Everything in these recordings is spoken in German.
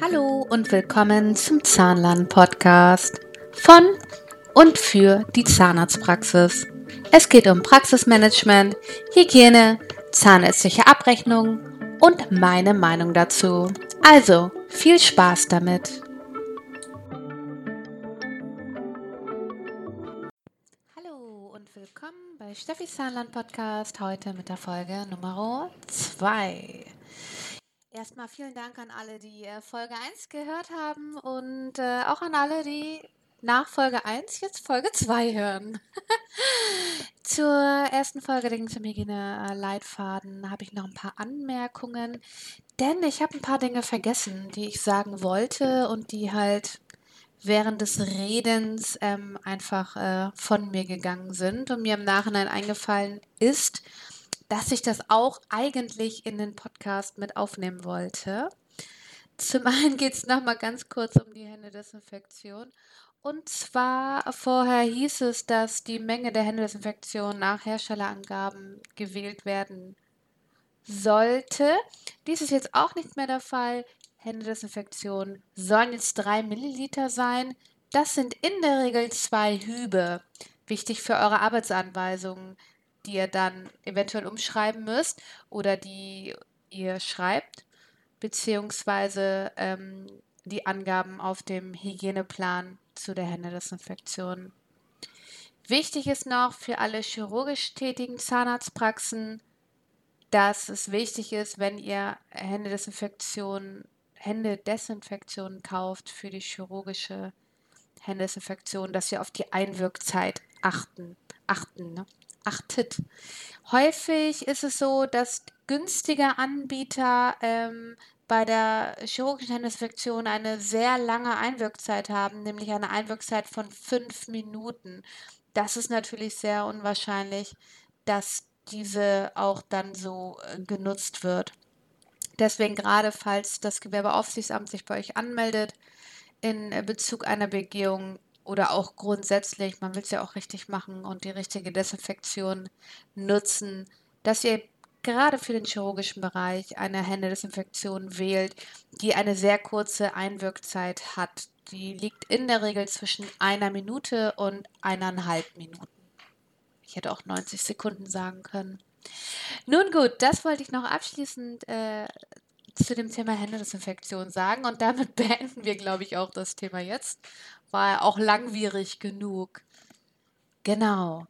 Hallo und willkommen zum Zahnlern-Podcast von und für die Zahnarztpraxis. Es geht um Praxismanagement, Hygiene, zahnärztliche Abrechnung und meine Meinung dazu. Also viel Spaß damit! Hallo und willkommen bei Steffi's Zahnland Podcast, heute mit der Folge Nummer 2. Erstmal vielen Dank an alle, die äh, Folge 1 gehört haben und äh, auch an alle, die nach Folge 1 jetzt Folge 2 hören. Zur ersten Folge, den zum Hygiene-Leitfaden, habe ich noch ein paar Anmerkungen, denn ich habe ein paar Dinge vergessen, die ich sagen wollte und die halt während des Redens ähm, einfach äh, von mir gegangen sind und mir im Nachhinein eingefallen ist, dass ich das auch eigentlich in den Podcast mit aufnehmen wollte. Zum einen geht es nochmal ganz kurz um die Händedesinfektion. Und zwar vorher hieß es, dass die Menge der Händedesinfektion nach Herstellerangaben gewählt werden sollte. Dies ist jetzt auch nicht mehr der Fall. Händedesinfektion sollen jetzt 3 Milliliter sein. Das sind in der Regel zwei Hübe. Wichtig für eure Arbeitsanweisungen die ihr dann eventuell umschreiben müsst oder die ihr schreibt, beziehungsweise ähm, die Angaben auf dem Hygieneplan zu der Händedesinfektion. Wichtig ist noch für alle chirurgisch tätigen Zahnarztpraxen, dass es wichtig ist, wenn ihr Händedesinfektion, Händedesinfektion kauft für die chirurgische Händedesinfektion, dass ihr auf die Einwirkzeit achten. achten ne? Achtet. Häufig ist es so, dass günstige Anbieter ähm, bei der chirurgischen Händesinfektion eine sehr lange Einwirkzeit haben, nämlich eine Einwirkzeit von fünf Minuten. Das ist natürlich sehr unwahrscheinlich, dass diese auch dann so äh, genutzt wird. Deswegen gerade, falls das Gewerbeaufsichtsamt sich bei euch anmeldet, in Bezug einer Begehung oder auch grundsätzlich, man will es ja auch richtig machen und die richtige Desinfektion nutzen, dass ihr gerade für den chirurgischen Bereich eine Händedesinfektion wählt, die eine sehr kurze Einwirkzeit hat. Die liegt in der Regel zwischen einer Minute und eineinhalb Minuten. Ich hätte auch 90 Sekunden sagen können. Nun gut, das wollte ich noch abschließend äh, zu dem Thema Händedesinfektion sagen und damit beenden wir, glaube ich, auch das Thema jetzt war auch langwierig genug. Genau.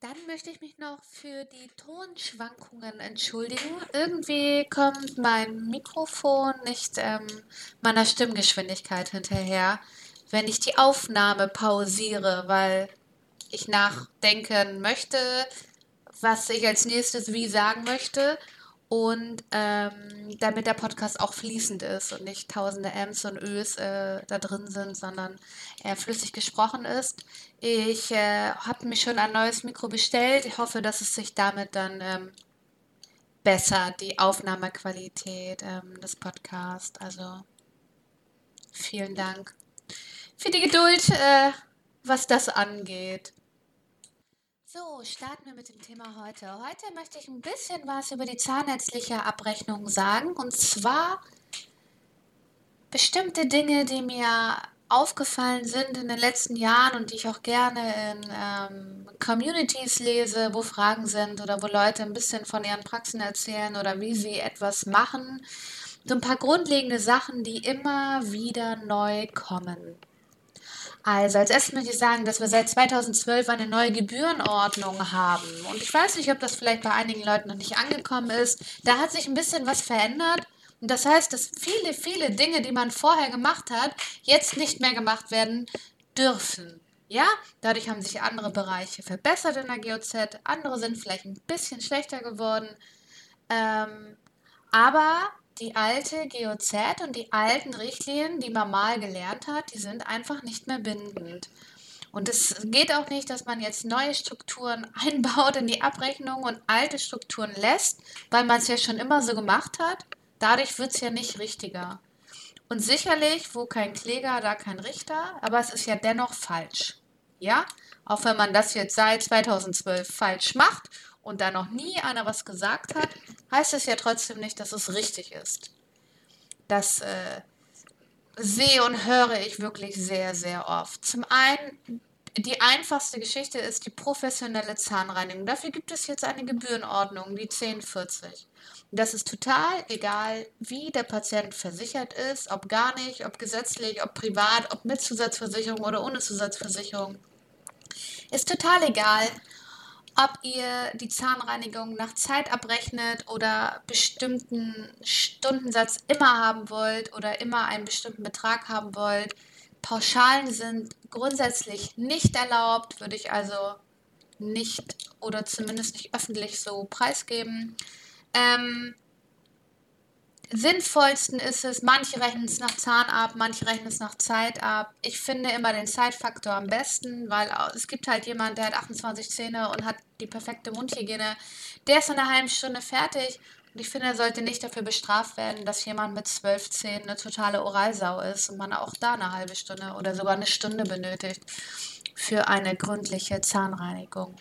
Dann möchte ich mich noch für die Tonschwankungen entschuldigen. Irgendwie kommt mein Mikrofon nicht ähm, meiner Stimmgeschwindigkeit hinterher, wenn ich die Aufnahme pausiere, weil ich nachdenken möchte, was ich als nächstes wie sagen möchte und ähm, damit der Podcast auch fließend ist und nicht tausende Ms und Ös äh, da drin sind, sondern er flüssig gesprochen ist. Ich äh, habe mir schon ein neues Mikro bestellt. Ich hoffe, dass es sich damit dann ähm, besser die Aufnahmequalität ähm, des Podcasts. Also vielen Dank für die Geduld, äh, was das angeht. So, starten wir mit dem Thema heute. Heute möchte ich ein bisschen was über die zahnärztliche Abrechnung sagen. Und zwar bestimmte Dinge, die mir aufgefallen sind in den letzten Jahren und die ich auch gerne in ähm, Communities lese, wo Fragen sind oder wo Leute ein bisschen von ihren Praxen erzählen oder wie sie etwas machen. So ein paar grundlegende Sachen, die immer wieder neu kommen. Also als erstes möchte ich sagen, dass wir seit 2012 eine neue Gebührenordnung haben. Und ich weiß nicht, ob das vielleicht bei einigen Leuten noch nicht angekommen ist. Da hat sich ein bisschen was verändert. Und das heißt, dass viele, viele Dinge, die man vorher gemacht hat, jetzt nicht mehr gemacht werden dürfen. Ja, dadurch haben sich andere Bereiche verbessert in der GOZ, andere sind vielleicht ein bisschen schlechter geworden. Ähm, aber die alte GOZ und die alten Richtlinien, die man mal gelernt hat, die sind einfach nicht mehr bindend. Und es geht auch nicht, dass man jetzt neue Strukturen einbaut in die Abrechnung und alte Strukturen lässt, weil man es ja schon immer so gemacht hat. Dadurch wird es ja nicht richtiger. Und sicherlich, wo kein Kläger, da kein Richter, aber es ist ja dennoch falsch. Ja? Auch wenn man das jetzt seit 2012 falsch macht und da noch nie einer was gesagt hat, heißt es ja trotzdem nicht, dass es richtig ist. Das äh, sehe und höre ich wirklich sehr, sehr oft. Zum einen, die einfachste Geschichte ist die professionelle Zahnreinigung. Dafür gibt es jetzt eine Gebührenordnung, die 1040. Das ist total egal, wie der Patient versichert ist, ob gar nicht, ob gesetzlich, ob privat, ob mit Zusatzversicherung oder ohne Zusatzversicherung. Ist total egal, ob ihr die Zahnreinigung nach Zeit abrechnet oder bestimmten Stundensatz immer haben wollt oder immer einen bestimmten Betrag haben wollt. Pauschalen sind grundsätzlich nicht erlaubt, würde ich also nicht oder zumindest nicht öffentlich so preisgeben. Ähm, sinnvollsten ist es, manche rechnen es nach Zahn ab, manche rechnen es nach Zeit ab. Ich finde immer den Zeitfaktor am besten, weil es gibt halt jemand, der hat 28 Zähne und hat die perfekte Mundhygiene. Der ist in einer halben Stunde fertig und ich finde, er sollte nicht dafür bestraft werden, dass jemand mit zwölf Zähnen eine totale Oralsau ist und man auch da eine halbe Stunde oder sogar eine Stunde benötigt für eine gründliche Zahnreinigung.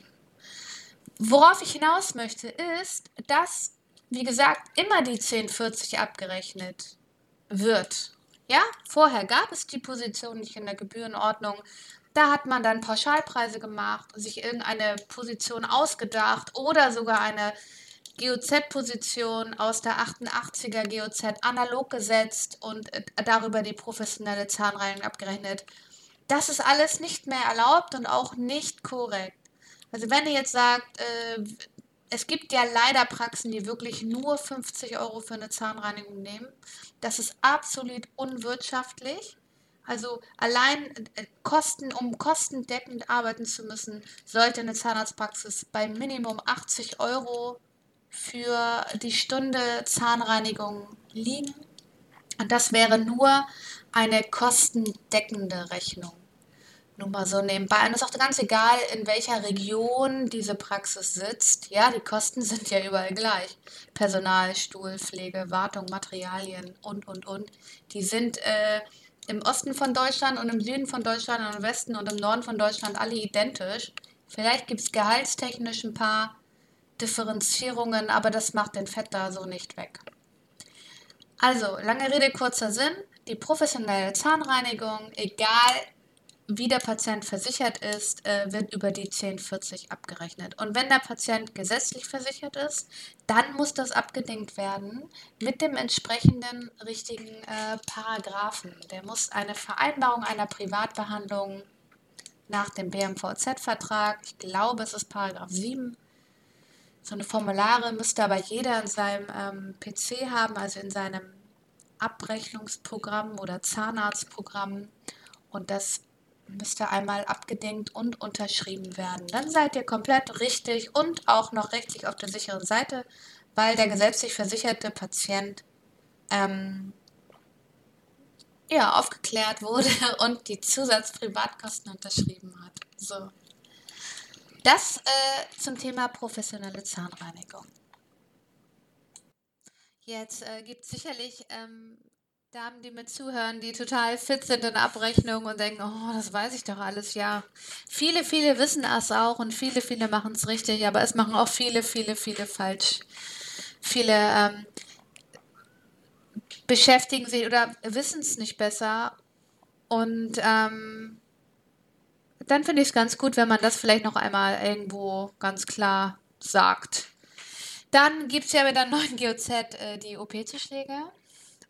Worauf ich hinaus möchte, ist, dass wie gesagt, immer die 1040 abgerechnet wird. Ja, vorher gab es die Position nicht in der Gebührenordnung. Da hat man dann Pauschalpreise gemacht, sich irgendeine Position ausgedacht oder sogar eine GOZ-Position aus der 88er GOZ analog gesetzt und äh, darüber die professionelle Zahnreinigung abgerechnet. Das ist alles nicht mehr erlaubt und auch nicht korrekt. Also wenn ihr jetzt sagt, äh, es gibt ja leider Praxen, die wirklich nur 50 Euro für eine Zahnreinigung nehmen. Das ist absolut unwirtschaftlich. Also allein äh, Kosten, um kostendeckend arbeiten zu müssen, sollte eine Zahnarztpraxis bei Minimum 80 Euro für die Stunde Zahnreinigung liegen. Und das wäre nur eine kostendeckende Rechnung. Nur mal so nebenbei. Und es ist auch ganz egal, in welcher Region diese Praxis sitzt. Ja, die Kosten sind ja überall gleich. Personal, Stuhl, Pflege, Wartung, Materialien und, und, und. Die sind äh, im Osten von Deutschland und im Süden von Deutschland und im Westen und im Norden von Deutschland alle identisch. Vielleicht gibt es gehaltstechnisch ein paar Differenzierungen, aber das macht den Fett da so nicht weg. Also, lange Rede, kurzer Sinn. Die professionelle Zahnreinigung, egal wie der Patient versichert ist, äh, wird über die 1040 abgerechnet. Und wenn der Patient gesetzlich versichert ist, dann muss das abgedingt werden mit dem entsprechenden richtigen äh, Paragraphen. Der muss eine Vereinbarung einer Privatbehandlung nach dem BMVZ-Vertrag, ich glaube es ist Paragraph 7, so eine Formulare müsste aber jeder in seinem ähm, PC haben, also in seinem Abrechnungsprogramm oder Zahnarztprogramm. Und das müsste einmal abgedenkt und unterschrieben werden. Dann seid ihr komplett richtig und auch noch rechtlich auf der sicheren Seite, weil der gesetzlich versicherte Patient ähm, ja, aufgeklärt wurde und die Zusatzprivatkosten unterschrieben hat. So. Das äh, zum Thema professionelle Zahnreinigung. Jetzt äh, gibt es sicherlich ähm, Damen, die mir zuhören, die total fit sind in Abrechnung und denken, oh, das weiß ich doch alles, ja. Viele, viele wissen es auch und viele, viele machen es richtig, aber es machen auch viele, viele, viele falsch. Viele ähm, beschäftigen sich oder wissen es nicht besser und ähm, dann finde ich es ganz gut, wenn man das vielleicht noch einmal irgendwo ganz klar sagt. Dann gibt es ja mit der neuen GOZ äh, die OP-Zuschläge.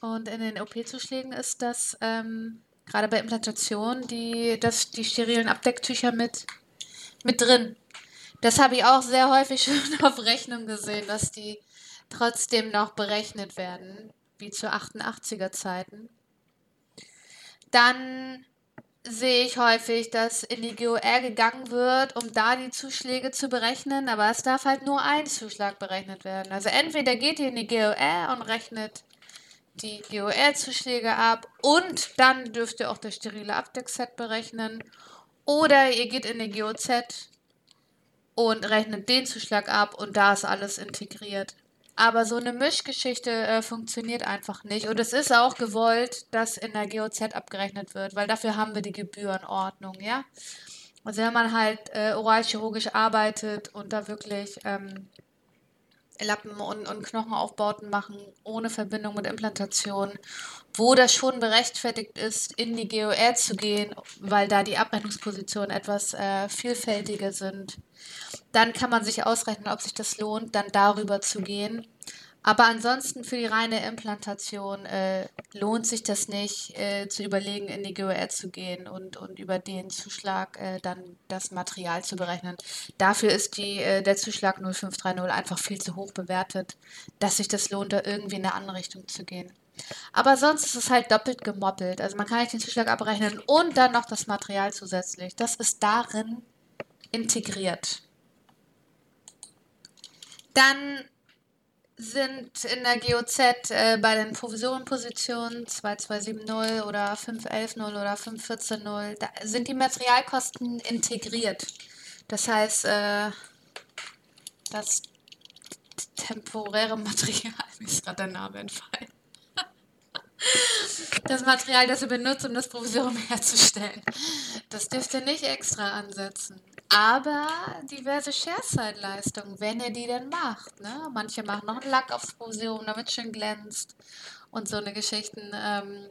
Und in den OP-Zuschlägen ist das ähm, gerade bei Implantation die, das, die sterilen Abdecktücher mit, mit drin. Das habe ich auch sehr häufig schon auf Rechnung gesehen, dass die trotzdem noch berechnet werden, wie zu 88er Zeiten. Dann sehe ich häufig, dass in die GOR gegangen wird, um da die Zuschläge zu berechnen, aber es darf halt nur ein Zuschlag berechnet werden. Also entweder geht ihr in die GOR und rechnet die GOR-Zuschläge ab und dann dürft ihr auch das sterile Abdeckset berechnen. Oder ihr geht in die GOZ und rechnet den Zuschlag ab und da ist alles integriert. Aber so eine Mischgeschichte äh, funktioniert einfach nicht. Und es ist auch gewollt, dass in der GOZ abgerechnet wird, weil dafür haben wir die Gebührenordnung, ja. Also wenn man halt äh, oralchirurgisch arbeitet und da wirklich ähm, Lappen und, und Knochenaufbauten machen ohne Verbindung mit Implantation, wo das schon berechtfertigt ist, in die GOR zu gehen, weil da die Abrechnungspositionen etwas äh, vielfältiger sind. Dann kann man sich ausrechnen, ob sich das lohnt, dann darüber zu gehen. Aber ansonsten für die reine Implantation äh, lohnt sich das nicht, äh, zu überlegen, in die GOR zu gehen und, und über den Zuschlag äh, dann das Material zu berechnen. Dafür ist die, äh, der Zuschlag 0530 einfach viel zu hoch bewertet, dass sich das lohnt, da irgendwie in eine andere Richtung zu gehen. Aber sonst ist es halt doppelt gemoppelt. Also man kann nicht den Zuschlag abrechnen und dann noch das Material zusätzlich. Das ist darin integriert. Dann sind in der GOZ äh, bei den Provisorienpositionen 2270 oder 5110 oder 5140, da sind die Materialkosten integriert. Das heißt, äh, das temporäre Material, mir ist gerade der Name entfallen. Das Material, das ihr benutzt, um das Provisorium herzustellen. Das dürft ihr nicht extra ansetzen. Aber diverse Share-Side-Leistungen, wenn ihr die denn macht. Ne? Manche machen noch einen Lack aufs Provisorium, damit es schön glänzt und so eine Geschichten. Ähm,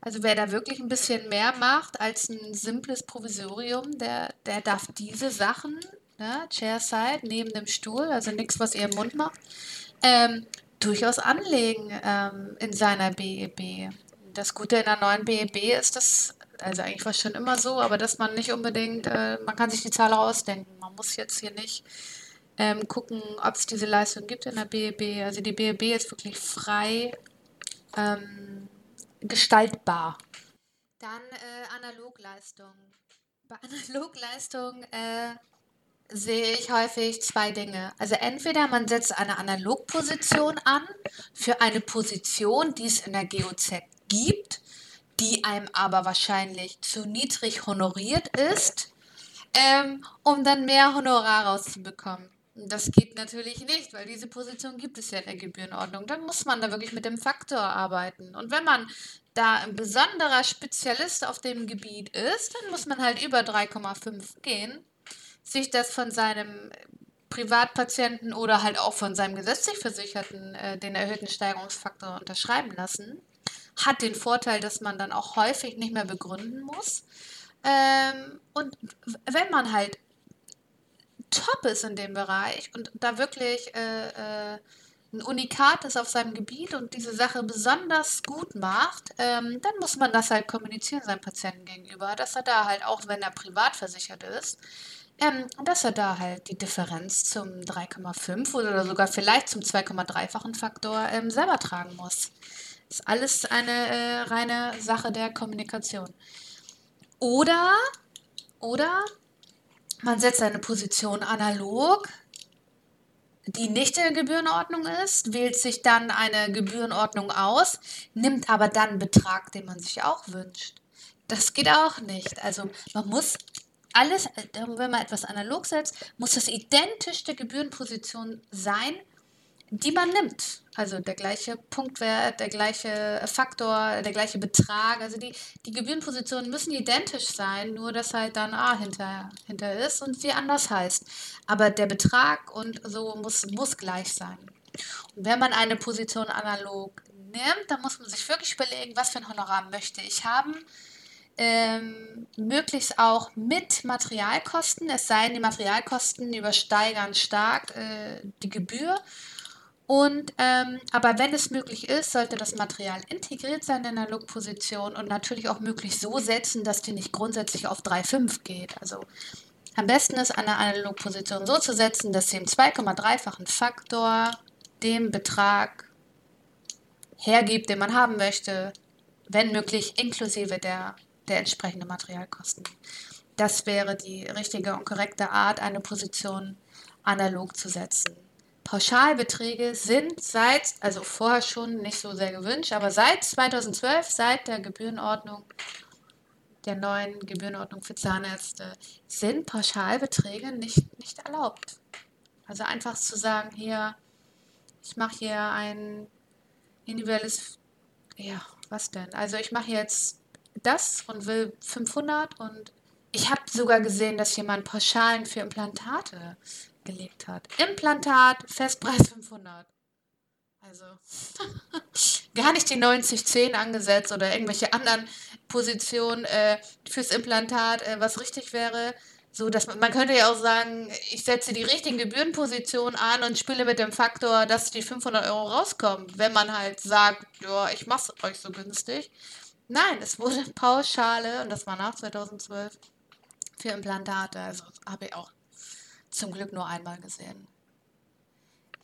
also wer da wirklich ein bisschen mehr macht als ein simples Provisorium, der, der darf diese Sachen, ne, Chair-Side, neben dem Stuhl, also nichts, was ihr im Mund macht, ähm, durchaus anlegen ähm, in seiner BEB. Das Gute in der neuen BEB ist, dass also eigentlich war es schon immer so, aber dass man nicht unbedingt, äh, man kann sich die Zahl ausdenken. Man muss jetzt hier nicht ähm, gucken, ob es diese Leistung gibt in der BEB. Also die BEB ist wirklich frei ähm, gestaltbar. Dann äh, Analogleistung. Bei Analogleistung äh, sehe ich häufig zwei Dinge. Also entweder man setzt eine Analogposition an für eine Position, die es in der GOZ gibt die einem aber wahrscheinlich zu niedrig honoriert ist, ähm, um dann mehr Honorar rauszubekommen. Das geht natürlich nicht, weil diese Position gibt es ja in der Gebührenordnung. Dann muss man da wirklich mit dem Faktor arbeiten. Und wenn man da ein besonderer Spezialist auf dem Gebiet ist, dann muss man halt über 3,5 gehen, sich das von seinem Privatpatienten oder halt auch von seinem gesetzlich Versicherten äh, den erhöhten Steigerungsfaktor unterschreiben lassen hat den Vorteil, dass man dann auch häufig nicht mehr begründen muss. Ähm, und wenn man halt top ist in dem Bereich und da wirklich äh, äh, ein Unikat ist auf seinem Gebiet und diese Sache besonders gut macht, ähm, dann muss man das halt kommunizieren seinem Patienten gegenüber, dass er da halt, auch wenn er privat versichert ist, ähm, dass er da halt die Differenz zum 3,5 oder sogar vielleicht zum 2,3-fachen Faktor ähm, selber tragen muss. Ist alles eine äh, reine Sache der Kommunikation. Oder, oder man setzt eine Position analog, die nicht in der Gebührenordnung ist, wählt sich dann eine Gebührenordnung aus, nimmt aber dann Betrag, den man sich auch wünscht. Das geht auch nicht. Also man muss alles, wenn man etwas analog setzt, muss das identisch der Gebührenposition sein, die man nimmt. Also der gleiche Punktwert, der gleiche Faktor, der gleiche Betrag. Also die, die Gebührenpositionen müssen identisch sein, nur dass halt dann A hinter, hinter ist und sie anders heißt. Aber der Betrag und so muss, muss gleich sein. Und wenn man eine Position analog nimmt, dann muss man sich wirklich überlegen, was für ein Honorar möchte ich haben. Ähm, möglichst auch mit Materialkosten, es sei denn, die Materialkosten übersteigern stark äh, die Gebühr. Und ähm, aber wenn es möglich ist, sollte das Material integriert sein in der Look-Position und natürlich auch möglichst so setzen, dass die nicht grundsätzlich auf 3,5 geht. Also am besten ist eine Analogposition so zu setzen, dass sie im 2,3-fachen Faktor dem Betrag hergibt, den man haben möchte, wenn möglich inklusive der, der entsprechenden Materialkosten. Das wäre die richtige und korrekte Art, eine Position analog zu setzen. Pauschalbeträge sind seit, also vorher schon nicht so sehr gewünscht, aber seit 2012, seit der Gebührenordnung, der neuen Gebührenordnung für Zahnärzte, sind Pauschalbeträge nicht, nicht erlaubt. Also einfach zu sagen, hier, ich mache hier ein individuelles, ja, was denn? Also ich mache jetzt das und will 500 und ich habe sogar gesehen, dass jemand Pauschalen für Implantate gelegt hat. Implantat, Festpreis 500. Also gar nicht die 90-10 angesetzt oder irgendwelche anderen Positionen äh, fürs Implantat, äh, was richtig wäre. So, dass man, man könnte ja auch sagen, ich setze die richtigen Gebührenpositionen an und spiele mit dem Faktor, dass die 500 Euro rauskommen, wenn man halt sagt, ja, ich mache es euch so günstig. Nein, es wurde Pauschale, und das war nach 2012, für Implantate. Also habe ich auch zum Glück nur einmal gesehen.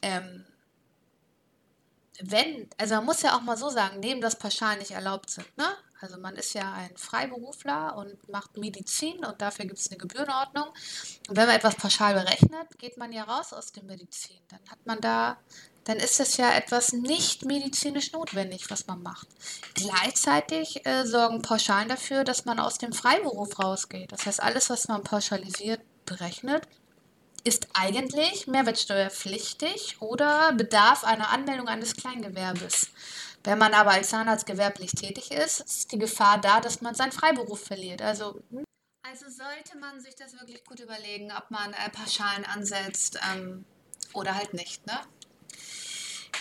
Ähm, wenn, also man muss ja auch mal so sagen, neben das pauschal nicht erlaubt sind, ne? Also man ist ja ein Freiberufler und macht Medizin und dafür gibt es eine Gebührenordnung. Und wenn man etwas pauschal berechnet, geht man ja raus aus der Medizin. Dann hat man da, dann ist es ja etwas nicht medizinisch notwendig, was man macht. Gleichzeitig äh, sorgen Pauschalen dafür, dass man aus dem Freiberuf rausgeht. Das heißt, alles, was man pauschalisiert berechnet, ist eigentlich mehrwertsteuerpflichtig oder bedarf einer Anmeldung eines Kleingewerbes. Wenn man aber als Zahnarzt gewerblich tätig ist, ist die Gefahr da, dass man seinen Freiberuf verliert. Also, hm? also sollte man sich das wirklich gut überlegen, ob man äh, Pauschalen ansetzt ähm, oder halt nicht. Ne?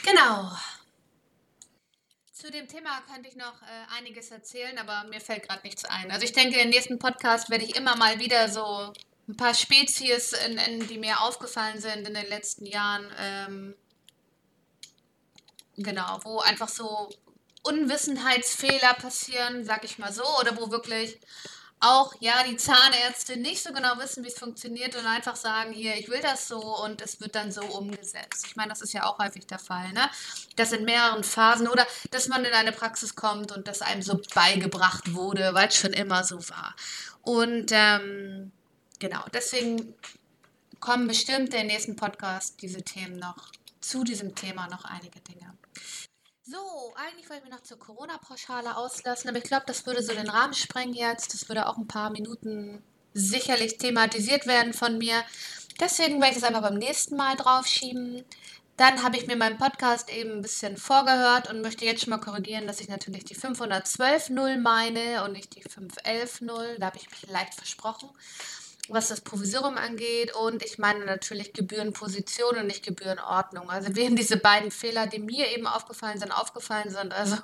Genau. Zu dem Thema könnte ich noch äh, einiges erzählen, aber mir fällt gerade nichts ein. Also ich denke, im nächsten Podcast werde ich immer mal wieder so ein paar Spezies, in, in, die mir aufgefallen sind in den letzten Jahren. Ähm, genau, wo einfach so Unwissenheitsfehler passieren, sag ich mal so, oder wo wirklich auch, ja, die Zahnärzte nicht so genau wissen, wie es funktioniert und einfach sagen, hier, ich will das so und es wird dann so umgesetzt. Ich meine, das ist ja auch häufig der Fall, ne? Das in mehreren Phasen oder dass man in eine Praxis kommt und das einem so beigebracht wurde, weil es schon immer so war. Und ähm, genau, deswegen kommen bestimmt in den nächsten Podcast diese Themen noch, zu diesem Thema noch einige Dinge. So, eigentlich wollte ich mir noch zur Corona-Pauschale auslassen, aber ich glaube, das würde so den Rahmen sprengen jetzt. Das würde auch ein paar Minuten sicherlich thematisiert werden von mir. Deswegen werde ich das einfach beim nächsten Mal draufschieben. Dann habe ich mir meinen Podcast eben ein bisschen vorgehört und möchte jetzt schon mal korrigieren, dass ich natürlich die 512.0 meine und nicht die 511.0. Da habe ich mich leicht versprochen was das Provisorium angeht und ich meine natürlich Gebührenposition und nicht Gebührenordnung. Also wären diese beiden Fehler, die mir eben aufgefallen sind, aufgefallen sind. Also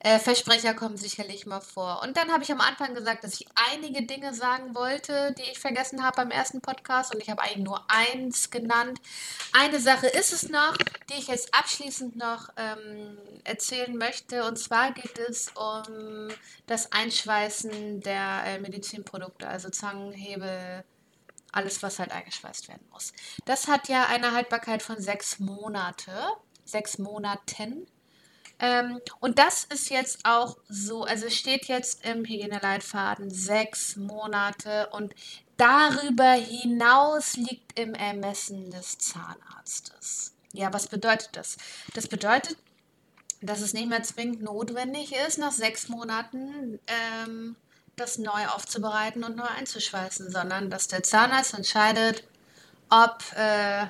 äh, Versprecher kommen sicherlich mal vor. Und dann habe ich am Anfang gesagt, dass ich einige Dinge sagen wollte, die ich vergessen habe beim ersten Podcast und ich habe eigentlich nur eins genannt. Eine Sache ist es noch, die ich jetzt abschließend noch ähm, erzählen möchte und zwar geht es um das Einschweißen der äh, Medizinprodukte, also Zangen, Äh, alles, was halt eingeschweißt werden muss. Das hat ja eine Haltbarkeit von sechs Monate, sechs Monaten. Ähm, und das ist jetzt auch so, also steht jetzt im Hygieneleitfaden sechs Monate und darüber hinaus liegt im Ermessen des Zahnarztes. Ja, was bedeutet das? Das bedeutet, dass es nicht mehr zwingend notwendig ist, nach sechs Monaten ähm, das neu aufzubereiten und neu einzuschweißen, sondern dass der Zahnarzt entscheidet, ob, äh,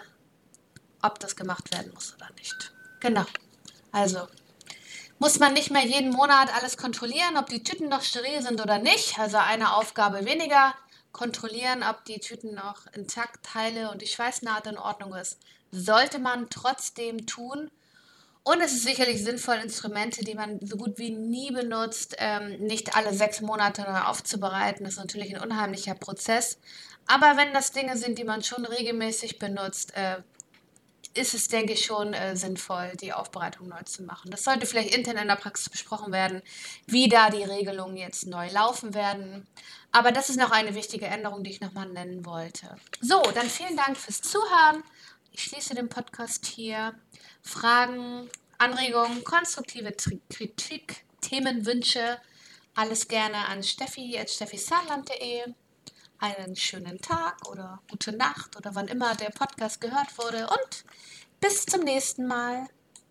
ob das gemacht werden muss oder nicht. Genau. Also muss man nicht mehr jeden Monat alles kontrollieren, ob die Tüten noch steril sind oder nicht. Also eine Aufgabe weniger. Kontrollieren, ob die Tüten noch intakt, Teile und die Schweißnaht in Ordnung ist. Sollte man trotzdem tun, und es ist sicherlich sinnvoll, Instrumente, die man so gut wie nie benutzt, ähm, nicht alle sechs Monate neu aufzubereiten. Das ist natürlich ein unheimlicher Prozess. Aber wenn das Dinge sind, die man schon regelmäßig benutzt, äh, ist es, denke ich, schon äh, sinnvoll, die Aufbereitung neu zu machen. Das sollte vielleicht intern in der Praxis besprochen werden, wie da die Regelungen jetzt neu laufen werden. Aber das ist noch eine wichtige Änderung, die ich nochmal nennen wollte. So, dann vielen Dank fürs Zuhören. Ich schließe den Podcast hier. Fragen, Anregungen, konstruktive Kritik, Themenwünsche, alles gerne an steffi.steffisaarland.de. Einen schönen Tag oder gute Nacht oder wann immer der Podcast gehört wurde und bis zum nächsten Mal.